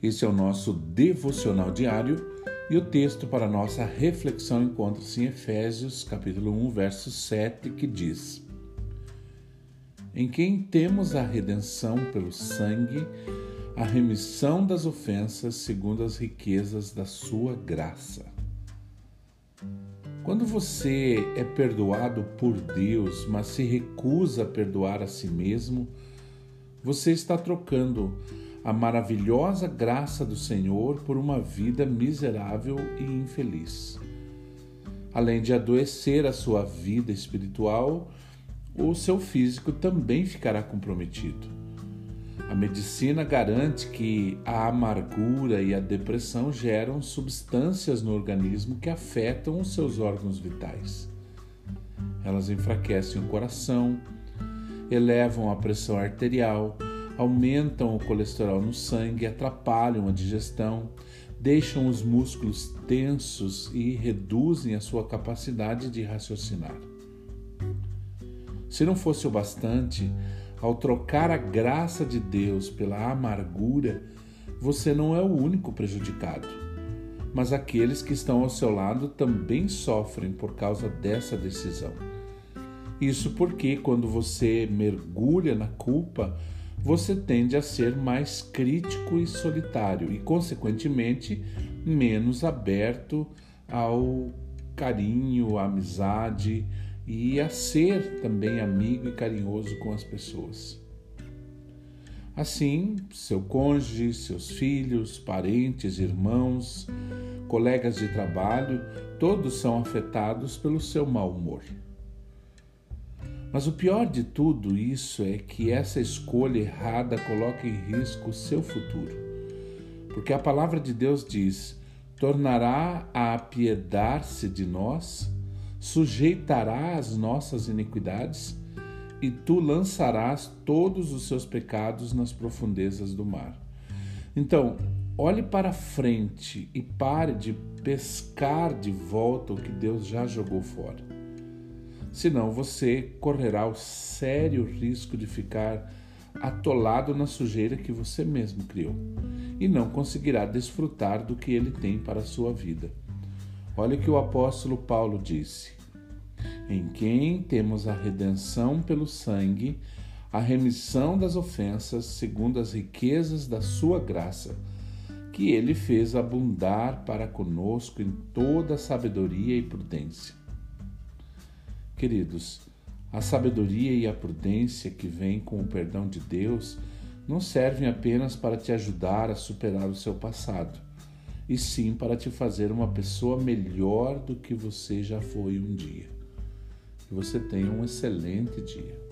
Esse é o nosso devocional diário e o texto para nossa reflexão encontra-se em Efésios, capítulo 1, verso 7, que diz: Em quem temos a redenção pelo sangue, a remissão das ofensas segundo as riquezas da sua graça. Quando você é perdoado por Deus, mas se recusa a perdoar a si mesmo, você está trocando a maravilhosa graça do Senhor por uma vida miserável e infeliz. Além de adoecer a sua vida espiritual, o seu físico também ficará comprometido. A medicina garante que a amargura e a depressão geram substâncias no organismo que afetam os seus órgãos vitais. Elas enfraquecem o coração, elevam a pressão arterial, aumentam o colesterol no sangue, atrapalham a digestão, deixam os músculos tensos e reduzem a sua capacidade de raciocinar. Se não fosse o bastante, ao trocar a graça de Deus pela amargura, você não é o único prejudicado, mas aqueles que estão ao seu lado também sofrem por causa dessa decisão. Isso porque, quando você mergulha na culpa, você tende a ser mais crítico e solitário e, consequentemente, menos aberto ao carinho, à amizade e a ser também amigo e carinhoso com as pessoas. Assim, seu cônjuge, seus filhos, parentes, irmãos, colegas de trabalho, todos são afetados pelo seu mau humor. Mas o pior de tudo isso é que essa escolha errada coloca em risco o seu futuro. Porque a palavra de Deus diz: tornará a apiedar-se de nós, sujeitará as nossas iniquidades, e tu lançarás todos os seus pecados nas profundezas do mar. Então, olhe para frente e pare de pescar de volta o que Deus já jogou fora senão você correrá o sério risco de ficar atolado na sujeira que você mesmo criou e não conseguirá desfrutar do que ele tem para a sua vida. Olha o que o apóstolo Paulo disse: Em quem temos a redenção pelo sangue, a remissão das ofensas, segundo as riquezas da sua graça, que ele fez abundar para conosco em toda sabedoria e prudência Queridos, a sabedoria e a prudência que vêm com o perdão de Deus não servem apenas para te ajudar a superar o seu passado, e sim para te fazer uma pessoa melhor do que você já foi um dia. Que você tenha um excelente dia.